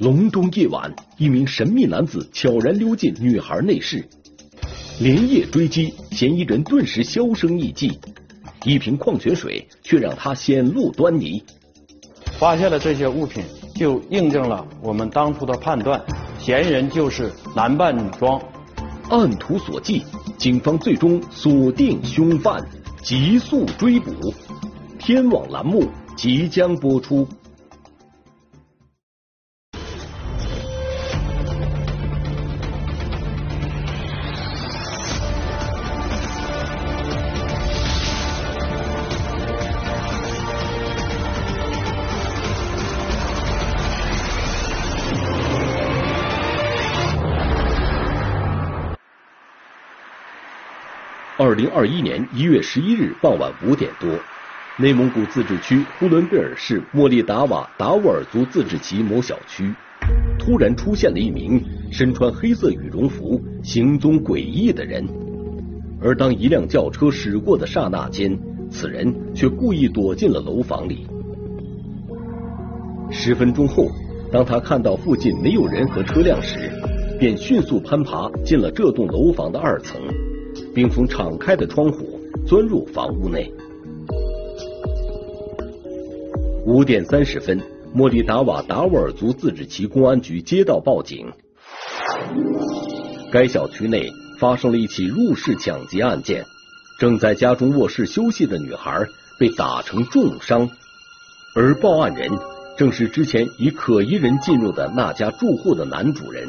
隆冬夜晚，一名神秘男子悄然溜进女孩内室，连夜追击，嫌疑人顿时销声匿迹。一瓶矿泉水却让他显露端倪。发现了这些物品，就印证了我们当初的判断，嫌疑人就是男扮女装。按图索骥，警方最终锁定凶犯，急速追捕。天网栏目即将播出。二零二一年一月十一日傍晚五点多，内蒙古自治区呼伦贝尔市莫力达瓦达斡尔族自治旗某小区，突然出现了一名身穿黑色羽绒服、行踪诡异的人。而当一辆轿车驶过的刹那间，此人却故意躲进了楼房里。十分钟后，当他看到附近没有人和车辆时，便迅速攀爬进了这栋楼房的二层。并从敞开的窗户钻入房屋内。五点三十分，莫里达瓦达斡尔族自治旗公安局接到报警，该小区内发生了一起入室抢劫案件，正在家中卧室休息的女孩被打成重伤，而报案人正是之前以可疑人进入的那家住户的男主人。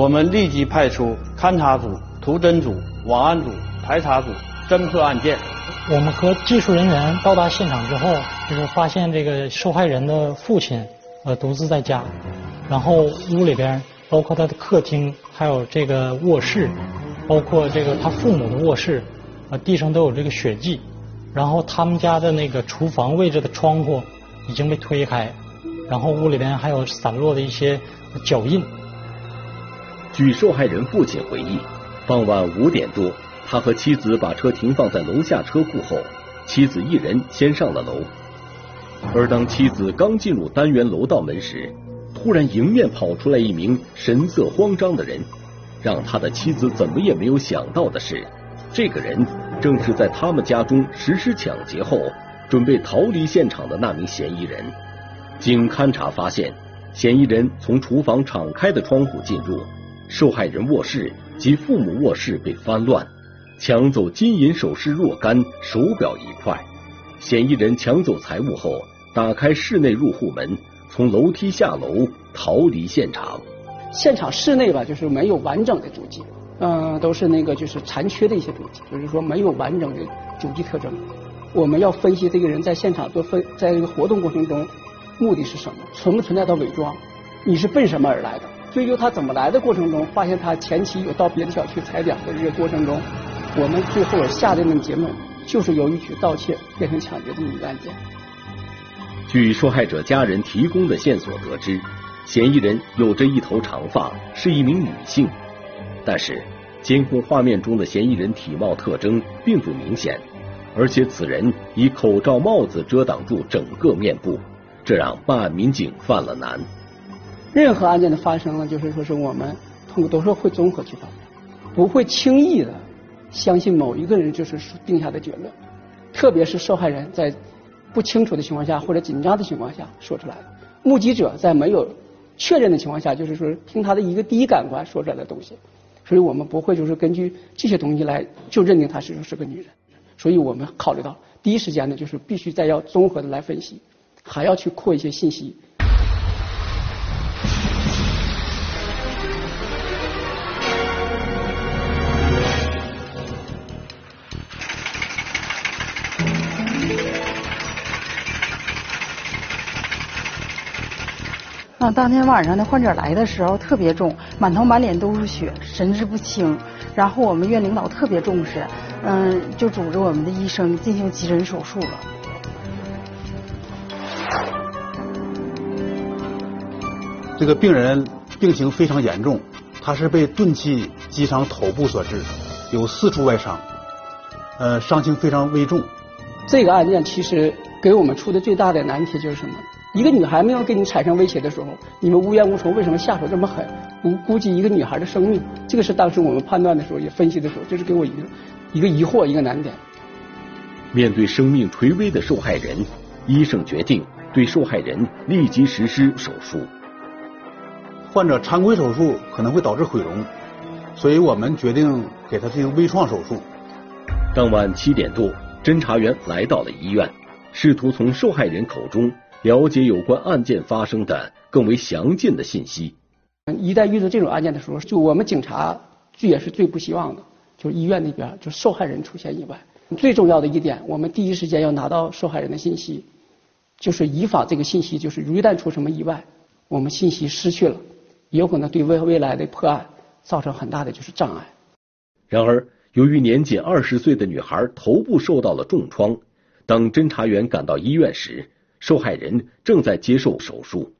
我们立即派出勘查组、图侦组、网安组、排查组侦破案件。我们和技术人员到达现场之后，就是发现这个受害人的父亲呃独自在家，然后屋里边包括他的客厅，还有这个卧室，包括这个他父母的卧室，呃地上都有这个血迹，然后他们家的那个厨房位置的窗户已经被推开，然后屋里边还有散落的一些脚印。据受害人父亲回忆，傍晚五点多，他和妻子把车停放在楼下车库后，妻子一人先上了楼。而当妻子刚进入单元楼道门时，突然迎面跑出来一名神色慌张的人。让他的妻子怎么也没有想到的是，这个人正是在他们家中实施抢劫后准备逃离现场的那名嫌疑人。经勘查发现，嫌疑人从厨房敞开的窗户进入。受害人卧室及父母卧室被翻乱，抢走金银首饰若干，手表一块。嫌疑人抢走财物后，打开室内入户门，从楼梯下楼逃离现场。现场室内吧，就是没有完整的足迹，嗯，都是那个就是残缺的一些足迹，就是说没有完整的足迹特征。我们要分析这个人在现场做分，在这个活动过程中，目的是什么？存不存在他伪装？你是奔什么而来的？追究他怎么来的过程中，发现他前期有到别的小区踩点的这个过程中，我们最后下定的结论就是由于去盗窃变成抢劫这么一案件。据受害者家人提供的线索得知，嫌疑人有着一头长发，是一名女性，但是监控画面中的嫌疑人体貌特征并不明显，而且此人以口罩、帽子遮挡住整个面部，这让办案民警犯了难。任何案件的发生呢，就是说是我们通过都是会综合去判断，不会轻易的相信某一个人就是定下的结论，特别是受害人在不清楚的情况下或者紧张的情况下说出来的，目击者在没有确认的情况下，就是说听他的一个第一感官说出来的东西，所以我们不会就是根据这些东西来就认定她是是个女人，所以我们考虑到第一时间呢，就是必须再要综合的来分析，还要去扩一些信息。那当天晚上的患者来的时候特别重，满头满脸都是血，神志不清。然后我们院领导特别重视，嗯，就组织我们的医生进行急诊手术了。这个病人病情非常严重，他是被钝器击伤头部所致，有四处外伤，呃，伤情非常危重。这个案件其实给我们出的最大的难题就是什么？一个女孩没有给你产生威胁的时候，你们无冤无仇，为什么下手这么狠？估估计一个女孩的生命，这个是当时我们判断的时候也分析的时候，这是给我一个一个疑惑，一个难点。面对生命垂危的受害人，医生决定对受害人立即实施手术。患者常规手术可能会导致毁容，所以我们决定给他进行微创手术。当晚七点多，侦查员来到了医院，试图从受害人口中了解有关案件发生的更为详尽的信息。一旦遇到这种案件的时候，就我们警察最也是最不希望的，就是医院那边就受害人出现意外。最重要的一点，我们第一时间要拿到受害人的信息，就是以防这个信息，就是一旦出什么意外，我们信息失去了，有可能对未未来的破案造成很大的就是障碍。然而，由于年仅二十岁的女孩头部受到了重创，当侦查员赶到医院时，受害人正在接受手术。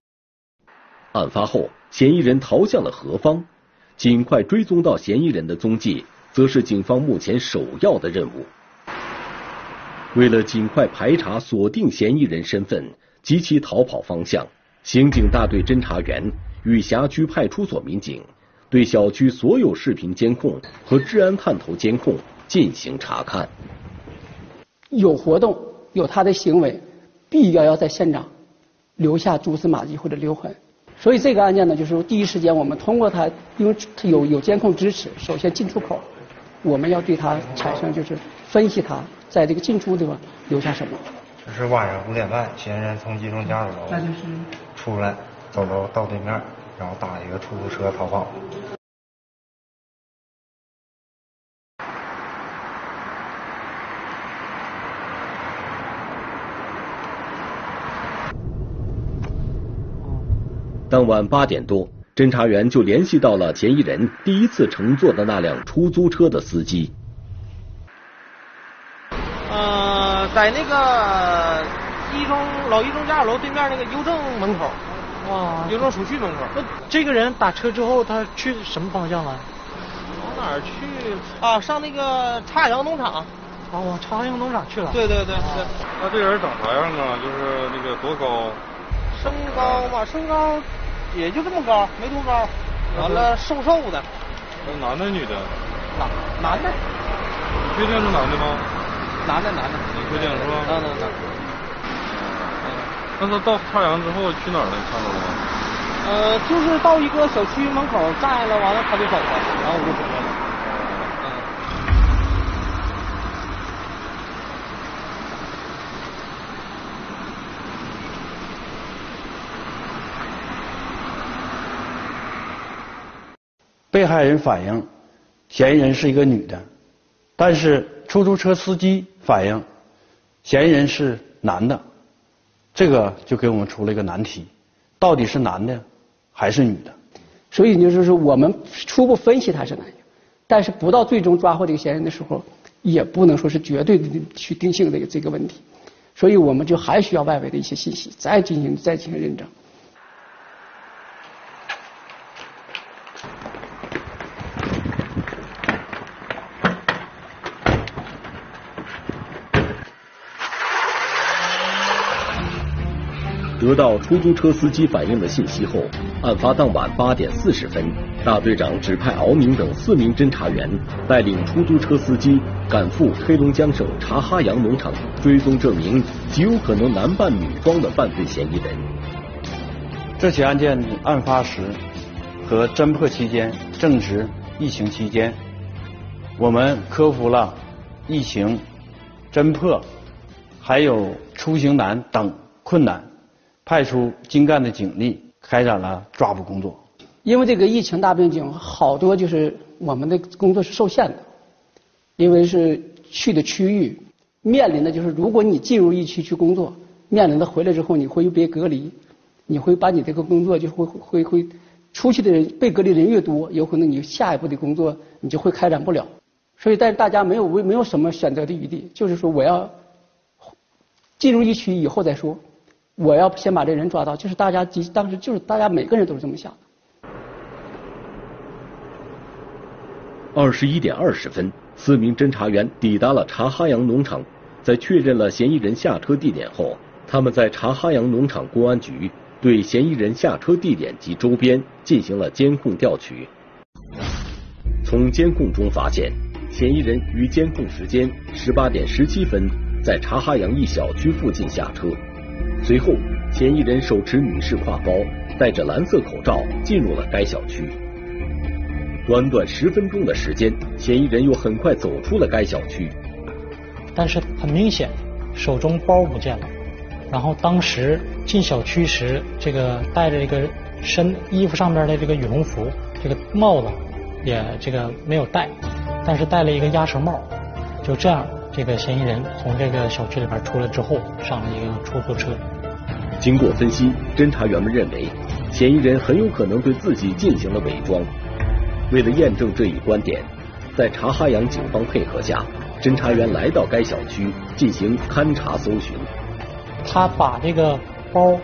案发后，嫌疑人逃向了何方？尽快追踪到嫌疑人的踪迹，则是警方目前首要的任务。为了尽快排查、锁定嫌疑人身份及其逃跑方向，刑警大队侦查员与辖区派出所民警对小区所有视频监控和治安探头监控进行查看。有活动、有他的行为，必要要在现场留下蛛丝马迹或者留痕。所以这个案件呢，就是第一时间我们通过他，因为他有有监控支持，首先进出口，我们要对他产生就是分析他。在这个进出地方留下什么？这是晚上五点半，嫌疑人从集中家属楼出来，走到道对面，然后打一个出租车逃跑。当晚八点多，侦查员就联系到了嫌疑人第一次乘坐的那辆出租车的司机。呃在那个一中老一中驾驶楼对面那个邮政门口，哇，邮政储蓄门口。那这个人打车之后，他去什么方向了？往哪儿去？啊，上那个插阳农场。啊，往朝阳农场去了。对对对对。那这人长啥样啊？就是那个多高？身高吧，身高也就这么高，没多高。完了，瘦瘦的。男的女的？男男的。确定是男的吗？男的，男的，你确定是吧？能能能。那他到太阳之后去哪儿了？看到了吗？呃，就是到一个小区门口站了，完了他就走了，然后我就回来了。被害人反映，嫌疑人是一个女的，但是出租车司机。反映嫌疑人是男的，这个就给我们出了一个难题：到底是男的还是女的？所以就是说，我们初步分析他是男的，但是不到最终抓获这个嫌疑人的时候，也不能说是绝对的去定性这个这个问题。所以我们就还需要外围的一些信息，再进行再进行认证。得到出租车司机反映的信息后，案发当晚八点四十分，大队长指派敖明等四名侦查员带领出租车司机赶赴黑龙江省察哈阳农场，追踪这名极有可能男扮女装的犯罪嫌疑人。这起案件案发时和侦破期间正值疫情期间，我们克服了疫情、侦破还有出行难等困难。派出精干的警力开展了抓捕工作。因为这个疫情大背景，好多就是我们的工作是受限的，因为是去的区域面临的就是，如果你进入疫区去工作，面临的回来之后你会被隔离，你会把你这个工作就会会会出去的人被隔离人越多，有可能你下一步的工作你就会开展不了。所以，但是大家没有为没有什么选择的余地，就是说我要进入疫区以后再说。我要先把这人抓到，就是大家当时就是大家每个人都是这么想的。二十一点二十分，四名侦查员抵达了茶哈洋农场，在确认了嫌疑人下车地点后，他们在茶哈洋农场公安局对嫌疑人下车地点及周边进行了监控调取。从监控中发现，嫌疑人于监控时间十八点十七分在茶哈洋一小区附近下车。随后，嫌疑人手持女士挎包，戴着蓝色口罩进入了该小区。短短十分钟的时间，嫌疑人又很快走出了该小区。但是很明显，手中包不见了。然后当时进小区时，这个戴着一个身衣服上面的这个羽绒服，这个帽子也这个没有戴，但是戴了一个鸭舌帽。就这样。这个嫌疑人从这个小区里边出来之后，上了一个出租车。经过分析，侦查员们认为，嫌疑人很有可能对自己进行了伪装。为了验证这一观点，在察哈阳警方配合下，侦查员来到该小区进行勘查搜寻。他把这个包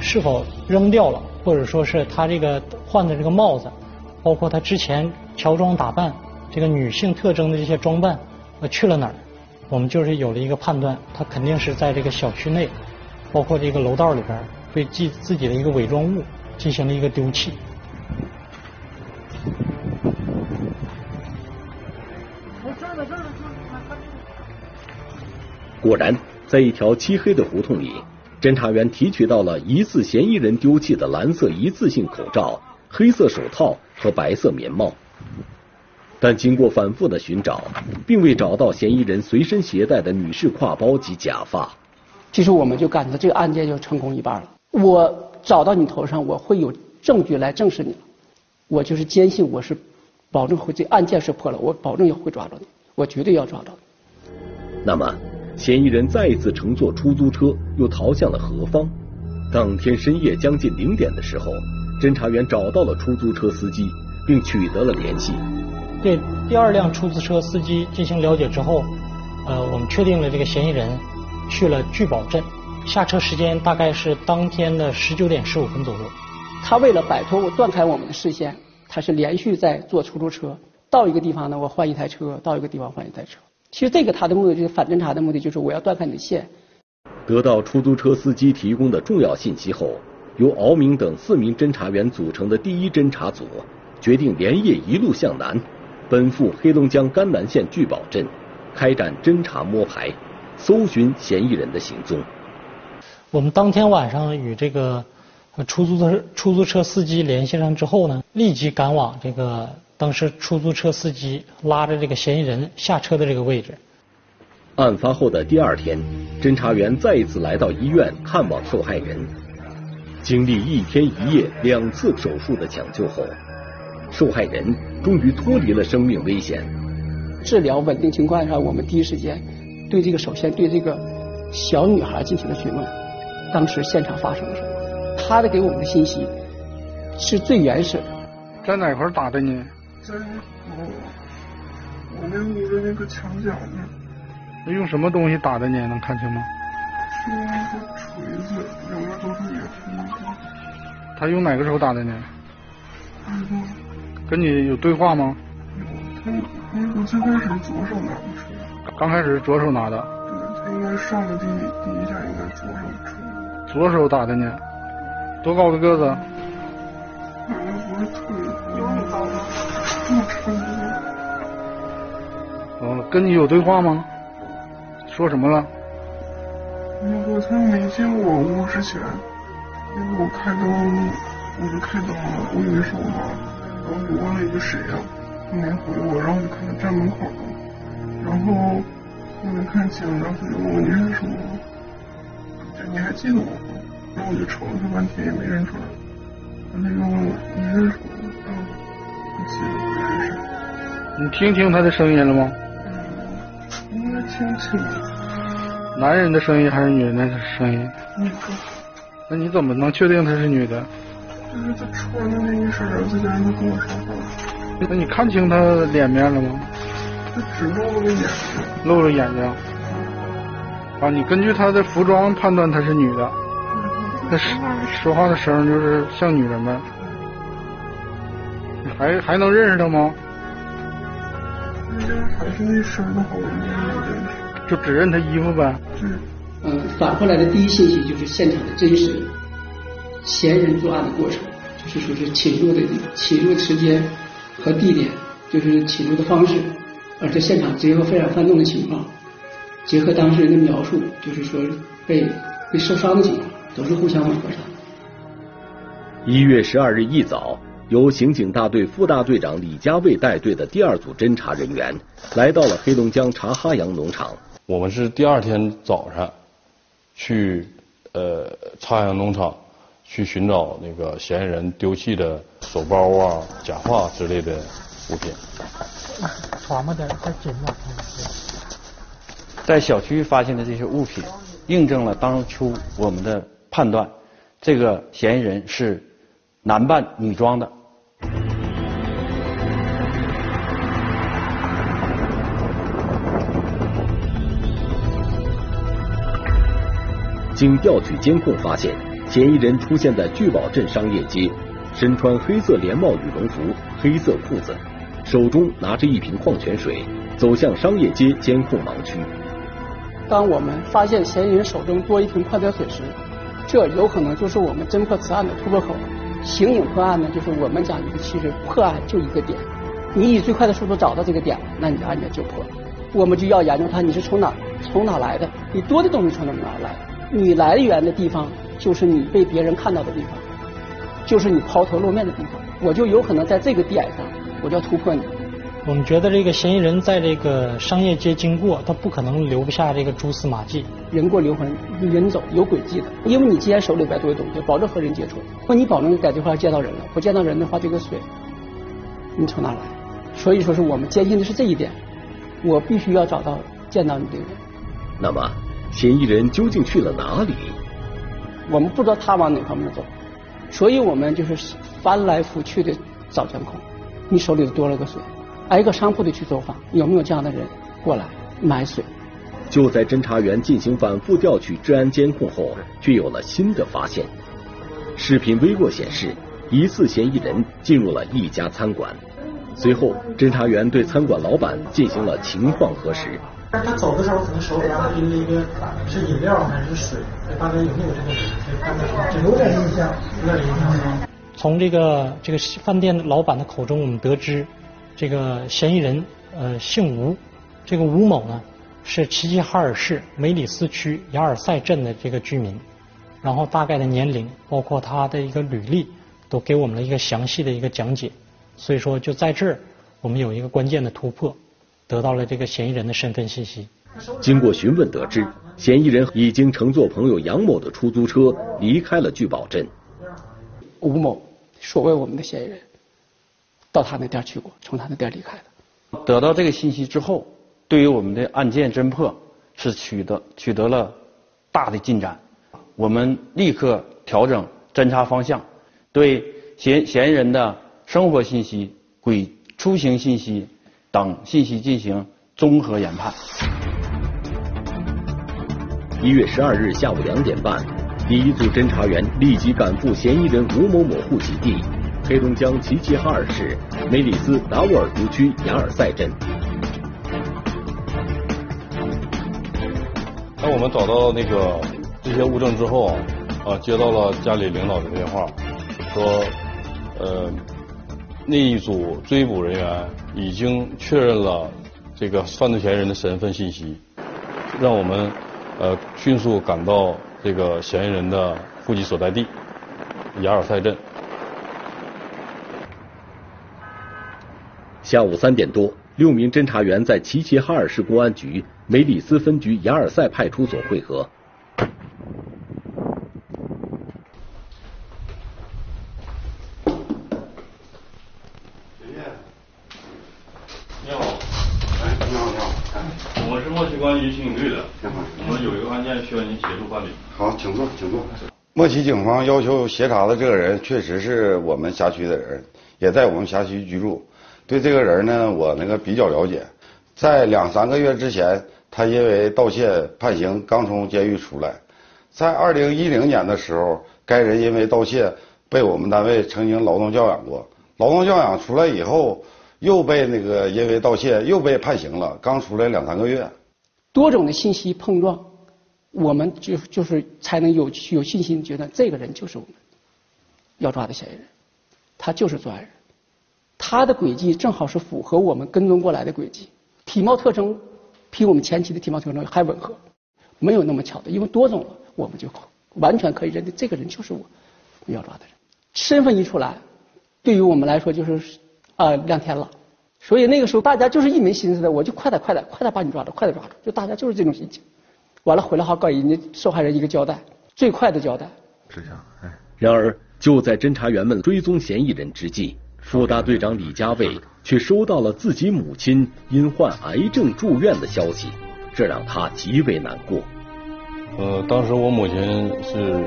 是否扔掉了，或者说是他这个换的这个帽子，包括他之前乔装打扮、这个女性特征的这些装扮，呃，去了哪儿？我们就是有了一个判断，他肯定是在这个小区内，包括这个楼道里边，对自自己的一个伪装物进行了一个丢弃。果然，在一条漆黑的胡同里，侦查员提取到了疑似嫌疑人丢弃的蓝色一次性口罩、黑色手套和白色棉帽。但经过反复的寻找，并未找到嫌疑人随身携带的女士挎包及假发。其实我们就感觉这个案件就成功一半了。我找到你头上，我会有证据来证实你。我就是坚信我是保证会这案件是破了，我保证也会抓到你，我绝对要抓到你。那么，嫌疑人再一次乘坐出租车又逃向了何方？当天深夜将近零点的时候，侦查员找到了出租车司机，并取得了联系。对第二辆出租车司机进行了解之后，呃，我们确定了这个嫌疑人去了聚宝镇，下车时间大概是当天的十九点十五分左右。他为了摆脱我断开我们的视线，他是连续在坐出租车，到一个地方呢我换一台车，到一个地方换一台车。其实这个他的目的就是反侦查的目的，就是我要断开你的线。得到出租车司机提供的重要信息后，由敖明等四名侦查员组成的第一侦查组决定连夜一路向南。奔赴黑龙江甘南县聚宝镇，开展侦查摸排，搜寻嫌疑人的行踪。我们当天晚上与这个出租车出租车司机联系上之后呢，立即赶往这个当时出租车司机拉着这个嫌疑人下车的这个位置。案发后的第二天，侦查员再一次来到医院看望受害人。经历一天一夜两次手术的抢救后。受害人终于脱离了生命危险。治疗稳定情况下，我们第一时间对这个首先对这个小女孩进行了询问，当时现场发生了什么？她的给我们的信息是最原始的。在哪块打的呢？在我我那屋的那个墙角呢。那用什么东西打的你？能看清吗？是那个锤子，两边都是也是。他用哪个手打的你？跟你有对话吗？他我最开始左手拿的车。刚开始左手拿的。对，他应该上的第第一下应该左手出。左手打的呢？多高的个子？反正不是特别高，这么差不多。哦，跟你有对话吗？说什么了？那个他没进我屋之前，那个我开灯，我就开灯了，我以为是我妈。然后我问了一个谁呀，他没回我，然后我就看他站门口了，然后我没看清，然后他就问我你认识我？就你还记得我吗？然后我就瞅了他半天也没认出来，然后他又问我你认识我吗？嗯，不记得不认识。你听清他的声音了吗？嗯，应该听清了。男人的声音还是女人的声音？女的。那你怎么能确定她是女的？就是他穿的那一身，再加上他跟我说话。那你看清他脸面了吗？他只露了个眼睛。露了眼睛。啊，你根据他的服装判断她是女的。他说话的声就是像女人呗。还还能认识他吗？还是那声的话，我应该能认识。就只认他衣服呗。嗯。嗯，返回来的第一信息就是现场的真实嫌疑人作案的过程，就是说是侵入的侵入时间和地点，就是侵入的方式，而且现场结合非常翻动的情况，结合当事人的描述，就是说被被受伤的情况，都是互相吻合上的。一月十二日一早。由刑警大队副大队长李家卫带队的第二组侦查人员来到了黑龙江察哈洋农场。我们是第二天早上去呃察哈洋农场去寻找那个嫌疑人丢弃的手包啊、假发之类的物品。传吧点，太紧了。在小区发现的这些物品，印证了当初我们的判断，这个嫌疑人是男扮女装的。经调取监控发现，嫌疑人出现在聚宝镇商业街，身穿黑色连帽羽绒服、黑色裤子，手中拿着一瓶矿泉水，走向商业街监控盲区。当我们发现嫌疑人手中多一瓶矿泉水时，这有可能就是我们侦破此案的突破口。刑警破案呢，就是我们讲一个其实破案就一个点，你以最快的速度找到这个点，那你的案件就破。我们就要研究他你是从哪从哪来的，你多的东西从哪哪来？你来源的地方，就是你被别人看到的地方，就是你抛头露面的地方。我就有可能在这个点上，我就要突破你。我们觉得这个嫌疑人在这个商业街经过，他不可能留不下这个蛛丝马迹。人过留痕，人走有轨迹的。因为你既然手里边都有东西，保证和人接触，那你保证在这块见到人了。不见到人的话，这个水你从哪来？所以说是我们坚信的是这一点。我必须要找到见到你的人。那么。嫌疑人究竟去了哪里？我们不知道他往哪方面走，所以我们就是翻来覆去的找监控。你手里多了个水，挨个商铺的去走访，有没有这样的人过来买水？就在侦查员进行反复调取治安监控后，却有了新的发现。视频微弱显示，疑似嫌疑人进入了一家餐馆。随后，侦查员对餐馆老板进行了情况核实。但是他走的时候，可能手里边拎了一个是饮料还是水？大概有没有这个人？有点印象，有点印象。从这个这个饭店老板的口中，我们得知，这个嫌疑人呃姓吴，这个吴某呢是齐齐哈尔市梅里斯区雅尔赛镇的这个居民，然后大概的年龄，包括他的一个履历，都给我们了一个详细的一个讲解。所以说，就在这儿，我们有一个关键的突破。得到了这个嫌疑人的身份信息。经过询问得知，嫌疑人已经乘坐朋友杨某的出租车离开了聚宝镇。吴某，所谓我们的嫌疑人，到他那店去过，从他那店离开的。得到这个信息之后，对于我们的案件侦破是取得取得了大的进展。我们立刻调整侦查方向，对嫌嫌疑人的生活信息、轨出行信息。等信息进行综合研判。一月十二日下午两点半，第一组侦查员立即赶赴嫌疑人吴某某户籍地黑龙江齐齐哈尔市梅里斯达斡尔族区雅尔赛镇。当我们找到那个这些物证之后，啊，接到了家里领导的电话，说，呃。那一组追捕人员已经确认了这个犯罪嫌疑人的身份信息，让我们呃迅速赶到这个嫌疑人的户籍所在地雅尔赛镇。下午三点多，六名侦查员在齐齐哈尔市公安局梅里斯分局雅尔赛派出所会合。刑警队的，我们有一个案件需要您协助办理。好，请坐，请坐。莫旗警方要求协查的这个人，确实是我们辖区的人，也在我们辖区居住。对这个人呢，我那个比较了解。在两三个月之前，他因为盗窃判刑刚从监狱出来。在二零一零年的时候，该人因为盗窃被我们单位曾经劳动教养过，劳动教养出来以后又被那个因为盗窃又被判刑了，刚出来两三个月。多种的信息碰撞，我们就就是才能有有信心觉得这个人就是我们要抓的嫌疑人，他就是作案人，他的轨迹正好是符合我们跟踪过来的轨迹，体貌特征比我们前期的体貌特征还吻合，没有那么巧的，因为多种了，我们就完全可以认定这个人就是我要抓的人，身份一出来，对于我们来说就是啊亮天了。所以那个时候大家就是一门心思的，我就快点快点快点把你抓住，快点抓住，就大家就是这种心情。完了回来好给人家受害人一个交代，最快的交代。是这样，哎。然而就在侦查员们追踪嫌疑人之际，副大队长李家卫却收到了自己母亲因患癌症住院的消息，这让他极为难过。呃，当时我母亲是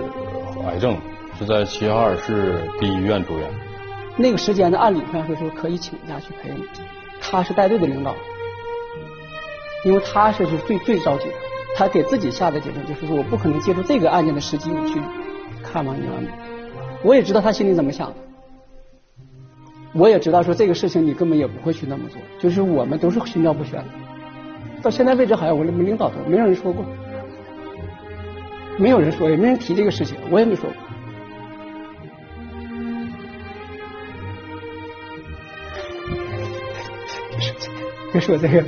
癌症，是在齐齐哈尔市第一医院住院。那个时间呢，按理上说是可以请假去陪你。他是带队的领导，因为他是是最最着急的。他给自己下的结论就是说，我不可能借助这个案件的时机去看望你妈妈。我也知道他心里怎么想的，我也知道说这个事情你根本也不会去那么做，就是我们都是心照不宣的。到现在为止，好像我们领导都没有人说过，没有人说，也没人提这个事情，我也没说过。别说这个。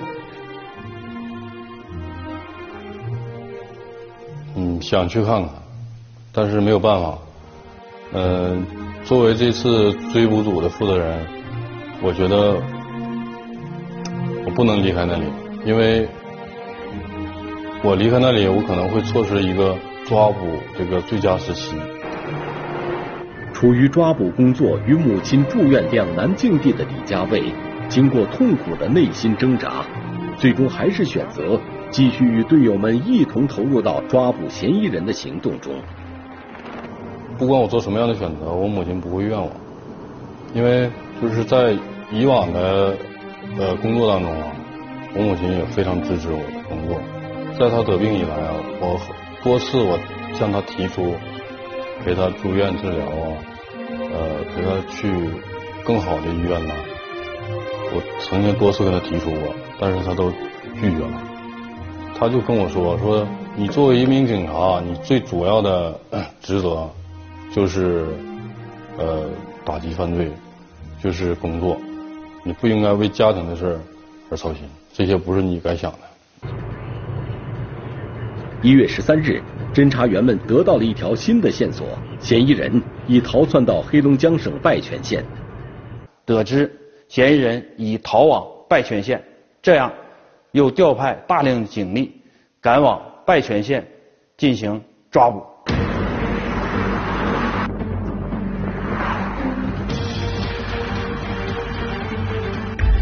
嗯，想去看看，但是没有办法。嗯，作为这次追捕组的负责人，我觉得我不能离开那里，因为我离开那里，我可能会错失一个抓捕这个最佳时期。处于抓捕工作与母亲住院两难境地的李佳卫。经过痛苦的内心挣扎，最终还是选择继续与队友们一同投入到抓捕嫌疑人的行动中。不管我做什么样的选择，我母亲不会怨我，因为就是在以往的呃工作当中啊，我母亲也非常支持我的工作。在她得病以来啊，我多次我向她提出陪她住院治疗啊，呃陪她去更好的医院呐。我曾经多次跟他提出过，但是他都拒绝了。他就跟我说：“说你作为一名警察，你最主要的职责就是呃打击犯罪，就是工作，你不应该为家庭的事而操心，这些不是你该想的。”一月十三日，侦查员们得到了一条新的线索：嫌疑人已逃窜到黑龙江省拜泉县。得知。嫌疑人已逃往拜泉县，这样又调派大量警力赶往拜泉县进行抓捕。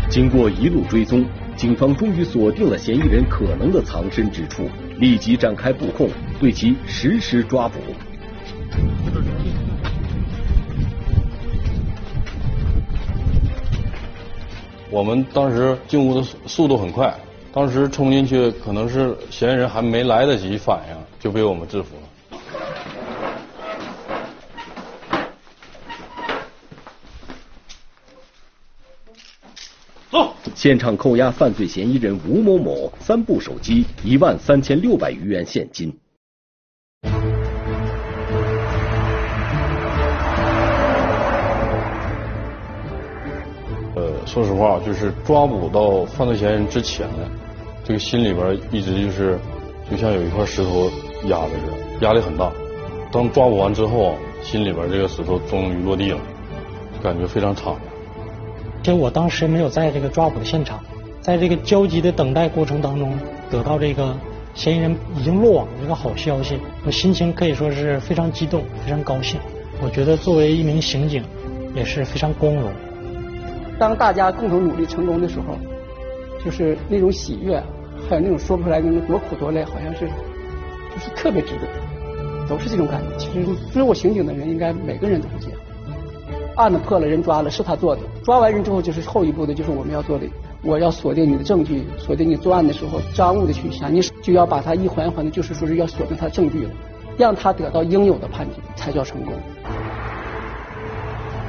经过一路追踪，警方终于锁定了嫌疑人可能的藏身之处，立即展开布控，对其实施抓捕。我们当时进屋的速度很快，当时冲进去可能是嫌疑人还没来得及反应，就被我们制服了。走！现场扣押犯罪嫌疑人吴某某三部手机、一万三千六百余元现金。说实话，就是抓捕到犯罪嫌疑人之前呢，这个心里边一直就是就像有一块石头压着似的，压力很大。当抓捕完之后，心里边这个石头终于落地了，感觉非常敞亮。其实我当时没有在这个抓捕的现场，在这个焦急的等待过程当中，得到这个嫌疑人已经落网的这个好消息，我心情可以说是非常激动，非常高兴。我觉得作为一名刑警，也是非常光荣。当大家共同努力成功的时候，就是那种喜悦，还有那种说不出来那种多苦多累，好像是就是特别值得，都是这种感觉。其实做过刑警的人，应该每个人都是这样。案子破了，人抓了，是他做的。抓完人之后，就是后一步的，就是我们要做的，我要锁定你的证据，锁定你作案的时候赃物的去向，你就要把它一环一环的，就是说是要锁定他的证据了。让他得到应有的判决，才叫成功。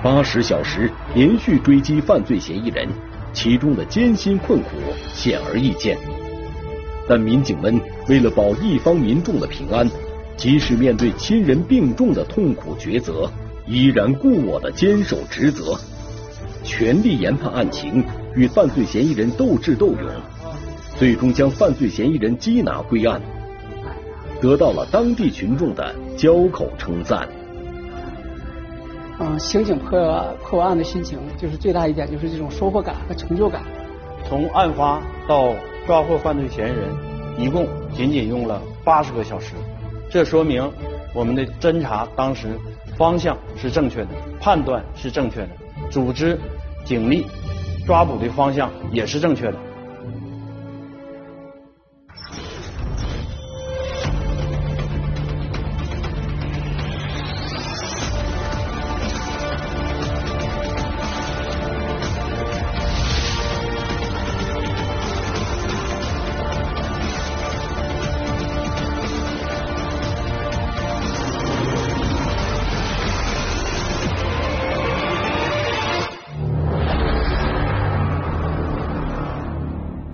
八十小时连续追击犯罪嫌疑人，其中的艰辛困苦显而易见。但民警们为了保一方民众的平安，即使面对亲人病重的痛苦抉择，依然故我的坚守职责，全力研判案情，与犯罪嫌疑人斗智斗勇，最终将犯罪嫌疑人缉拿归案，得到了当地群众的交口称赞。嗯，刑警破破案的心情，就是最大一点，就是这种收获感和成就感。从案发到抓获犯罪嫌疑人，一共仅仅用了八十个小时，这说明我们的侦查当时方向是正确的，判断是正确的，组织警力抓捕的方向也是正确的。